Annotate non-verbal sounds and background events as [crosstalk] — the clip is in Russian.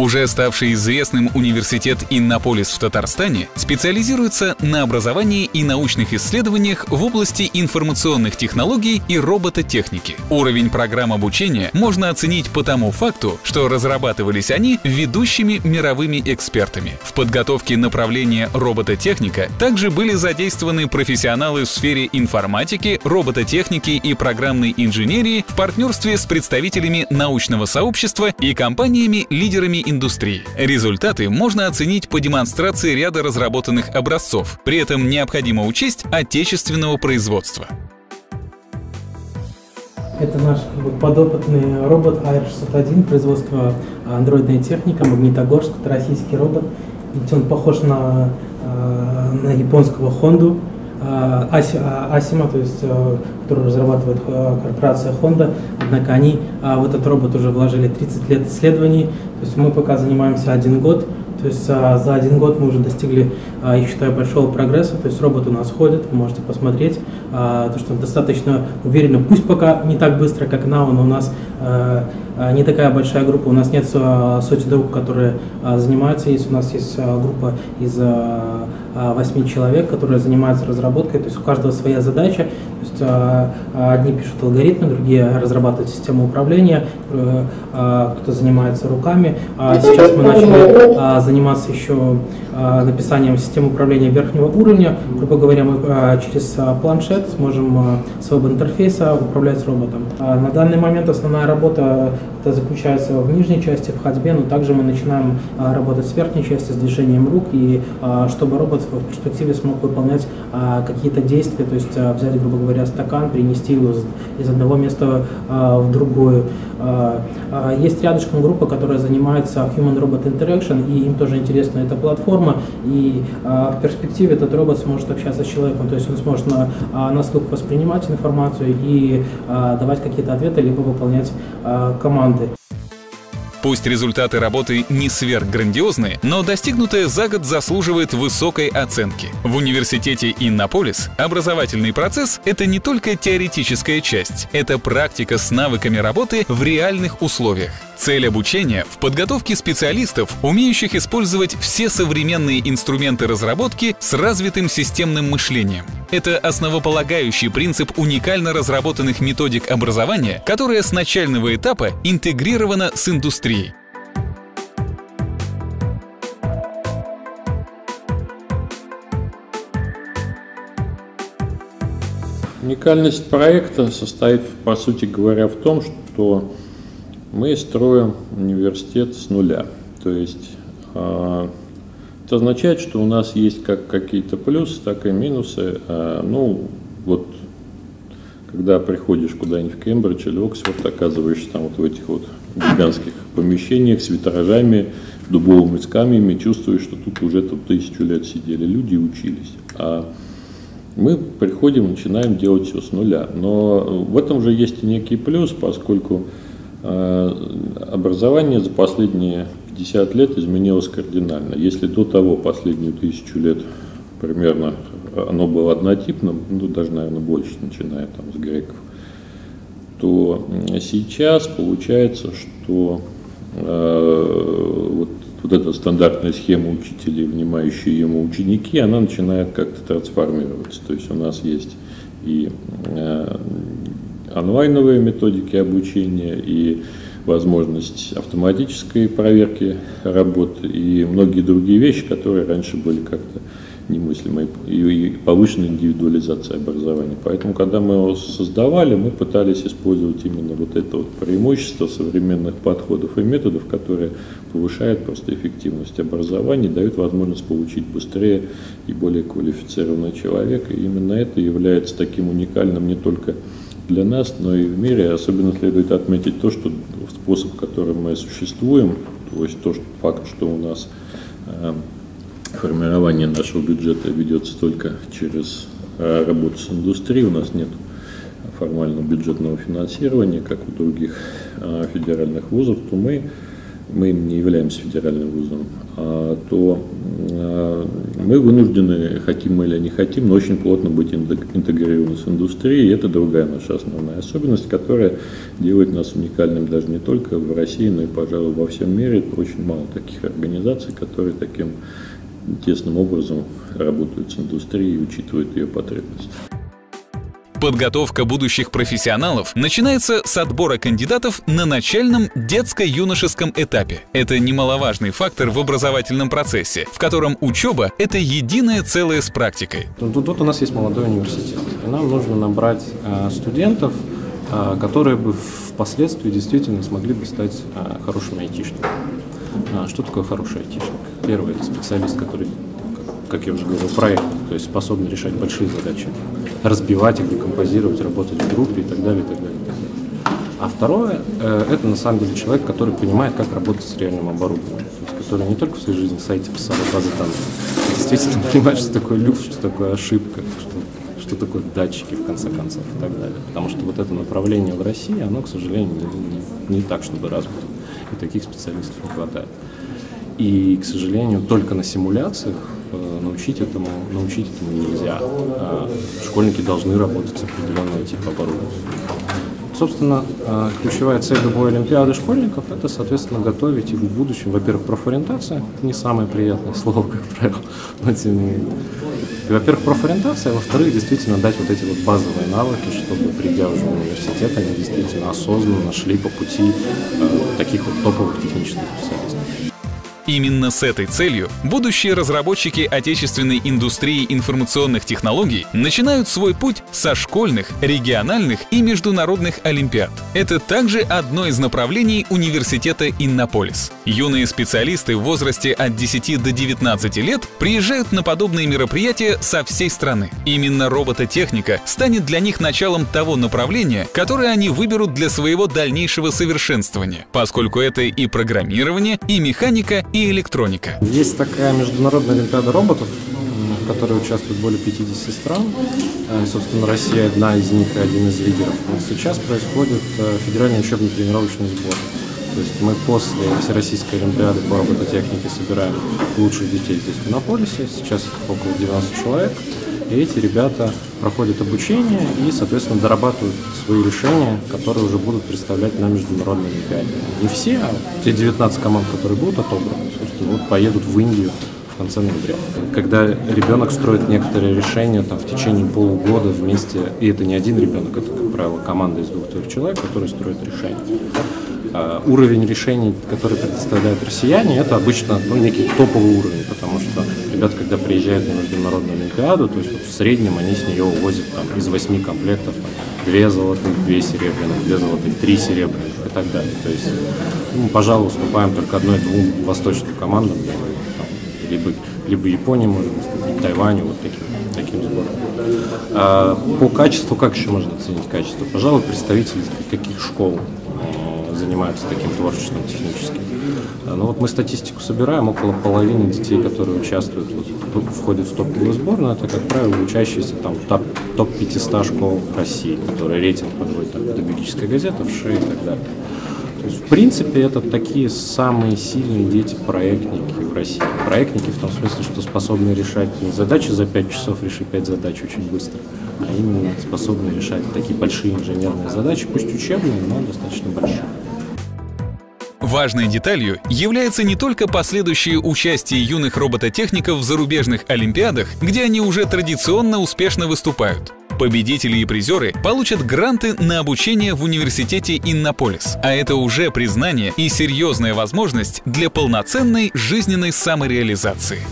Уже ставший известным университет Иннополис в Татарстане специализируется на образовании и научных исследованиях в области информационных технологий и робототехники. Уровень программ обучения можно оценить по тому факту, что разрабатывались они ведущими мировыми экспертами. В подготовке направления робототехника также были задействованы профессионалы в сфере информатики, робототехники и программной инженерии в партнерстве с представителями научного сообщества и компаниями-лидерами индустрии. Результаты можно оценить по демонстрации ряда разработанных образцов. При этом необходимо учесть отечественного производства. Это наш подопытный робот AR601, производство андроидная техника, Магнитогорск, это российский робот. Ведь он похож на, э, на японского Хонду, э, Асима, то есть, э, который разрабатывает корпорация Honda. Однако они в этот робот уже вложили 30 лет исследований. То есть мы пока занимаемся один год. То есть за один год мы уже достигли, я считаю, большого прогресса. То есть робот у нас ходит, вы можете посмотреть, то, что он достаточно уверенно, пусть пока не так быстро, как на но у нас не такая большая группа. У нас нет а, сотен рук, которые а, занимаются. Есть у нас есть а, группа из а, восьми человек, которые занимаются разработкой. То есть у каждого своя задача. То есть а, одни пишут алгоритмы, другие разрабатывают систему управления, а, кто-то занимается руками. А сейчас мы начали а, заниматься еще а, написанием системы управления верхнего уровня. Грубо говоря, мы а, через а, планшет сможем а, с веб-интерфейса управлять роботом. А, на данный момент основная работа это заключается в нижней части, в ходьбе, но также мы начинаем а, работать с верхней части, с движением рук, и а, чтобы робот в перспективе смог выполнять а, какие-то действия, то есть взять, грубо говоря, стакан, перенести его из, одного места в другое. А, есть рядышком группа, которая занимается Human Robot Interaction, и им тоже интересна эта платформа, и в перспективе этот робот сможет общаться с человеком, то есть он сможет на, на слух воспринимать информацию и давать какие-то ответы, либо выполнять а, команды. Пусть результаты работы не сверхграндиозные, но достигнутое за год заслуживает высокой оценки. В университете Иннополис образовательный процесс — это не только теоретическая часть, это практика с навыками работы в реальных условиях. Цель обучения в подготовке специалистов, умеющих использовать все современные инструменты разработки с развитым системным мышлением. Это основополагающий принцип уникально разработанных методик образования, которая с начального этапа интегрирована с индустрией. Уникальность проекта состоит, по сути говоря, в том, что мы строим университет с нуля. То есть э, это означает, что у нас есть как какие-то плюсы, так и минусы. Э, ну, вот когда приходишь куда-нибудь в Кембридж или Оксфорд, оказываешься там вот в этих вот гигантских помещениях с витражами, дубовыми скамьями, чувствуешь, что тут уже тут тысячу лет сидели люди и учились. А мы приходим, начинаем делать все с нуля. Но в этом же есть и некий плюс, поскольку образование за последние 50 лет изменилось кардинально. Если до того последнюю тысячу лет примерно оно было однотипным, ну даже, наверное, больше, начиная там с греков, то сейчас получается, что э, вот, вот эта стандартная схема учителей, внимающие ему ученики, она начинает как-то трансформироваться. То есть у нас есть и э, онлайновые методики обучения и возможность автоматической проверки работы и многие другие вещи, которые раньше были как-то немыслимой и повышенной индивидуализации образования. Поэтому, когда мы его создавали, мы пытались использовать именно вот это вот преимущество современных подходов и методов, которые повышают просто эффективность образования, дают возможность получить быстрее и более квалифицированного человека. И именно это является таким уникальным не только для нас, но и в мире. Особенно следует отметить то, что способ, которым мы существуем, то есть то, что, факт, что у нас э, формирование нашего бюджета ведется только через э, работу с индустрией, у нас нет формального бюджетного финансирования, как у других э, федеральных вузов, то мы, мы не являемся федеральным вузом, а, то Мы вынуждены, хотим мы или не хотим, но очень плотно быть интегрированы с индустрией. И это другая наша основная особенность, которая делает нас уникальным даже не только в России, но и, пожалуй, во всем мире. Очень мало таких организаций, которые таким тесным образом работают с индустрией и учитывают ее потребности. Подготовка будущих профессионалов начинается с отбора кандидатов на начальном детско-юношеском этапе. Это немаловажный фактор в образовательном процессе, в котором учеба — это единое целое с практикой. Тут, тут у нас есть молодой университет, и нам нужно набрать э, студентов, э, которые бы впоследствии действительно смогли бы стать э, хорошими айтишниками. А, что такое хороший айтишник? Первый – это специалист, который как я уже говорил, проект, то есть способны решать большие задачи, разбивать их, декомпозировать, работать в группе и так далее, и так далее. И так далее. А второе, э, это на самом деле человек, который понимает, как работать с реальным оборудованием, то есть, который не только в своей жизни сайте писал базы данных, а действительно понимает, что такое люфт, что такое ошибка, что, что такое датчики, в конце концов, и так далее. Потому что вот это направление в России, оно, к сожалению, не, не, не так, чтобы развито, и таких специалистов не хватает. И, к сожалению, только на симуляциях научить этому, научить этому нельзя. А школьники должны работать с определенным типом оборудования. Собственно, э, ключевая цель любой Олимпиады школьников – это, соответственно, готовить их в будущем. Во-первых, профориентация – не самое приятное слово, как правило, [laughs] но тем не менее. Во-первых, профориентация, а во-вторых, действительно дать вот эти вот базовые навыки, чтобы, придя уже в университет, они действительно осознанно шли по пути э, таких вот топовых технических специалистов. Именно с этой целью будущие разработчики отечественной индустрии информационных технологий начинают свой путь со школьных, региональных и международных олимпиад. Это также одно из направлений университета Иннополис. Юные специалисты в возрасте от 10 до 19 лет приезжают на подобные мероприятия со всей страны. Именно робототехника станет для них началом того направления, которое они выберут для своего дальнейшего совершенствования, поскольку это и программирование, и механика, и электроника. Есть такая международная олимпиада роботов, в которой участвует более 50 стран. Э, собственно, Россия одна из них и один из лидеров. Вот сейчас происходит э, федеральный учебно-тренировочный сбор. То есть мы после Всероссийской Олимпиады по робототехнике собираем лучших детей здесь в Иннополисе. Сейчас их около 90 человек. И эти ребята проходят обучение и, соответственно, дорабатывают свои решения, которые уже будут представлять на международной Олимпиаде. Не все, а те 19 команд, которые будут отобраны, собственно, вот поедут в Индию в конце ноября. Когда ребенок строит некоторые решения там, в течение полугода вместе, и это не один ребенок, это, как правило, команда из двух-трех человек, которые строят решения. А уровень решений, который предоставляют россияне, это обычно ну, некий топовый уровень, потому что ребята, когда приезжают на международную олимпиаду, то есть вот в среднем они с нее увозят там, из восьми комплектов две золотых, две серебряных, две золотых, три серебряных и так далее. То есть ну, пожалуй, уступаем только одной-двум восточным командам, там, либо, либо Японии может выступить, Тайваню, вот таким, таким сбором. А по качеству, как еще можно оценить качество? Пожалуй, представители каких школ занимаются таким творчеством техническим. Ну вот мы статистику собираем, около половины детей, которые участвуют, вот, входят в топовую сборную, это, как правило, учащиеся там топ-500 школ России, которые рейтинг подводит там, педагогическая газета, ВШИ и так далее. То есть, в принципе, это такие самые сильные дети-проектники в России. Проектники в том смысле, что способны решать не задачи за 5 часов, решить 5 задач очень быстро, а именно способны решать такие большие инженерные задачи, пусть учебные, но достаточно большие. Важной деталью является не только последующее участие юных робототехников в зарубежных олимпиадах, где они уже традиционно успешно выступают. Победители и призеры получат гранты на обучение в университете Иннополис, а это уже признание и серьезная возможность для полноценной жизненной самореализации.